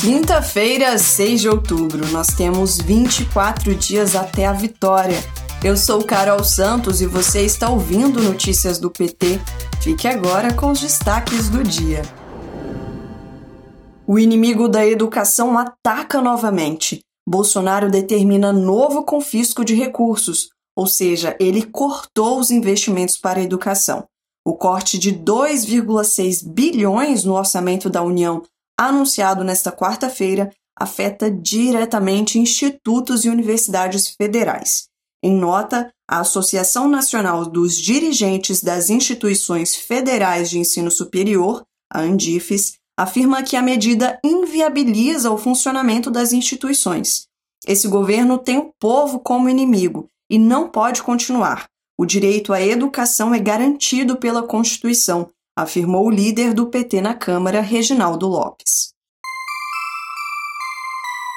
Quinta-feira, 6 de outubro, nós temos 24 dias até a vitória. Eu sou Carol Santos e você está ouvindo Notícias do PT. Fique agora com os destaques do dia. O inimigo da educação ataca novamente. Bolsonaro determina novo confisco de recursos, ou seja, ele cortou os investimentos para a educação. O corte de 2,6 bilhões no orçamento da União anunciado nesta quarta-feira, afeta diretamente institutos e universidades federais. Em nota, a Associação Nacional dos Dirigentes das Instituições Federais de Ensino Superior, a Andifes, afirma que a medida inviabiliza o funcionamento das instituições. Esse governo tem o povo como inimigo e não pode continuar. O direito à educação é garantido pela Constituição afirmou o líder do PT na Câmara, Reginaldo Lopes.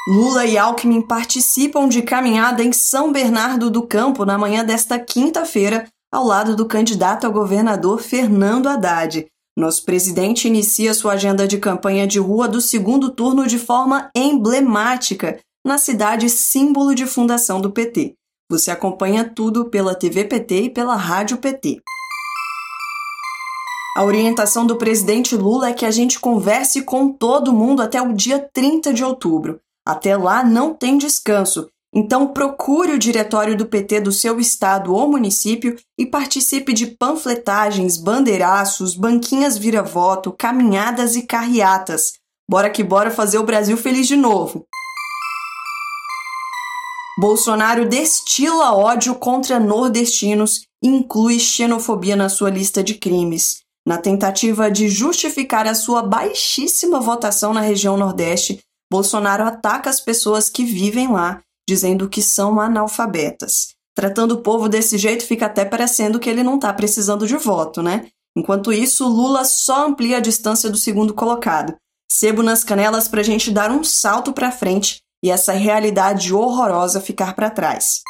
Lula e Alckmin participam de caminhada em São Bernardo do Campo na manhã desta quinta-feira, ao lado do candidato a governador Fernando Haddad. Nosso presidente inicia sua agenda de campanha de rua do segundo turno de forma emblemática, na cidade símbolo de fundação do PT. Você acompanha tudo pela TV PT e pela Rádio PT. A orientação do presidente Lula é que a gente converse com todo mundo até o dia 30 de outubro. Até lá não tem descanso. Então procure o diretório do PT do seu estado ou município e participe de panfletagens, bandeiraços, banquinhas vira-voto, caminhadas e carreatas. Bora que bora fazer o Brasil feliz de novo. Bolsonaro destila ódio contra nordestinos e inclui xenofobia na sua lista de crimes. Na tentativa de justificar a sua baixíssima votação na região Nordeste, Bolsonaro ataca as pessoas que vivem lá, dizendo que são analfabetas. Tratando o povo desse jeito, fica até parecendo que ele não está precisando de voto, né? Enquanto isso, Lula só amplia a distância do segundo colocado. Sebo nas canelas para a gente dar um salto para frente e essa realidade horrorosa ficar para trás.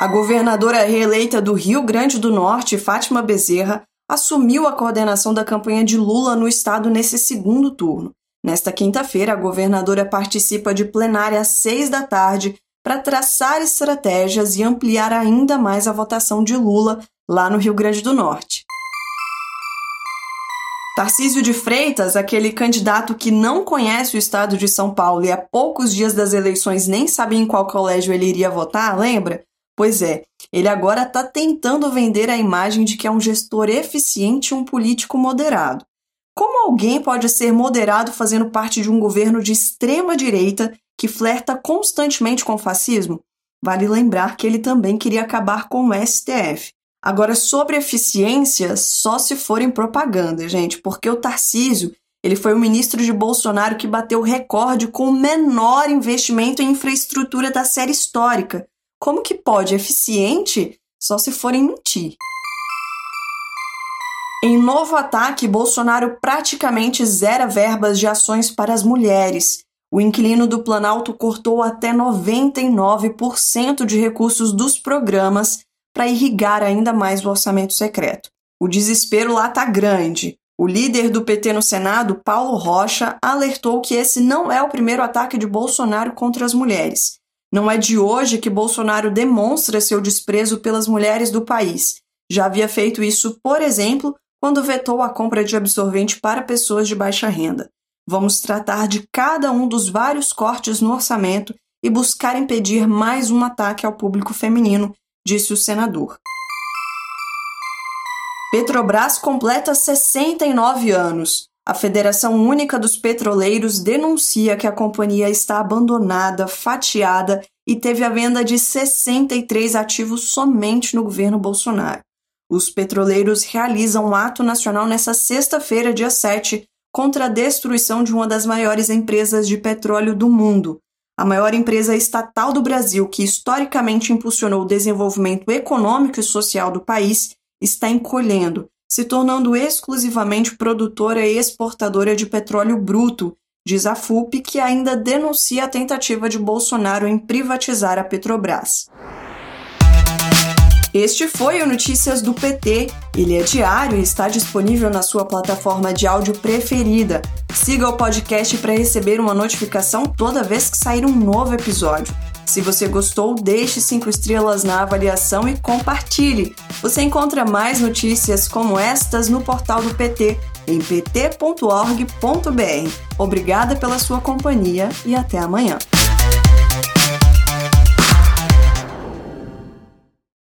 A governadora reeleita do Rio Grande do Norte, Fátima Bezerra, assumiu a coordenação da campanha de Lula no estado nesse segundo turno. Nesta quinta-feira, a governadora participa de plenária às seis da tarde para traçar estratégias e ampliar ainda mais a votação de Lula lá no Rio Grande do Norte. Tarcísio de Freitas, aquele candidato que não conhece o estado de São Paulo e há poucos dias das eleições nem sabia em qual colégio ele iria votar, lembra? Pois é, ele agora está tentando vender a imagem de que é um gestor eficiente e um político moderado. Como alguém pode ser moderado fazendo parte de um governo de extrema direita que flerta constantemente com o fascismo? Vale lembrar que ele também queria acabar com o STF. Agora, sobre eficiência, só se for em propaganda, gente, porque o Tarcísio ele foi o ministro de Bolsonaro que bateu o recorde com o menor investimento em infraestrutura da série histórica. Como que pode eficiente só se forem mentir? Em novo ataque, Bolsonaro praticamente zera verbas de ações para as mulheres. O inquilino do Planalto cortou até 99% de recursos dos programas para irrigar ainda mais o orçamento secreto. O desespero lá está grande. O líder do PT no Senado, Paulo Rocha, alertou que esse não é o primeiro ataque de Bolsonaro contra as mulheres. Não é de hoje que Bolsonaro demonstra seu desprezo pelas mulheres do país. Já havia feito isso, por exemplo, quando vetou a compra de absorvente para pessoas de baixa renda. Vamos tratar de cada um dos vários cortes no orçamento e buscar impedir mais um ataque ao público feminino, disse o senador. Petrobras completa 69 anos. A Federação Única dos Petroleiros denuncia que a companhia está abandonada, fatiada e teve a venda de 63 ativos somente no governo Bolsonaro. Os petroleiros realizam um ato nacional nesta sexta-feira, dia 7, contra a destruição de uma das maiores empresas de petróleo do mundo. A maior empresa estatal do Brasil, que historicamente impulsionou o desenvolvimento econômico e social do país, está encolhendo se tornando exclusivamente produtora e exportadora de petróleo bruto, diz a FUP, que ainda denuncia a tentativa de Bolsonaro em privatizar a Petrobras. Este foi o Notícias do PT. Ele é diário e está disponível na sua plataforma de áudio preferida. Siga o podcast para receber uma notificação toda vez que sair um novo episódio. Se você gostou, deixe cinco estrelas na avaliação e compartilhe. Você encontra mais notícias como estas no portal do PT em pt.org.br. Obrigada pela sua companhia e até amanhã.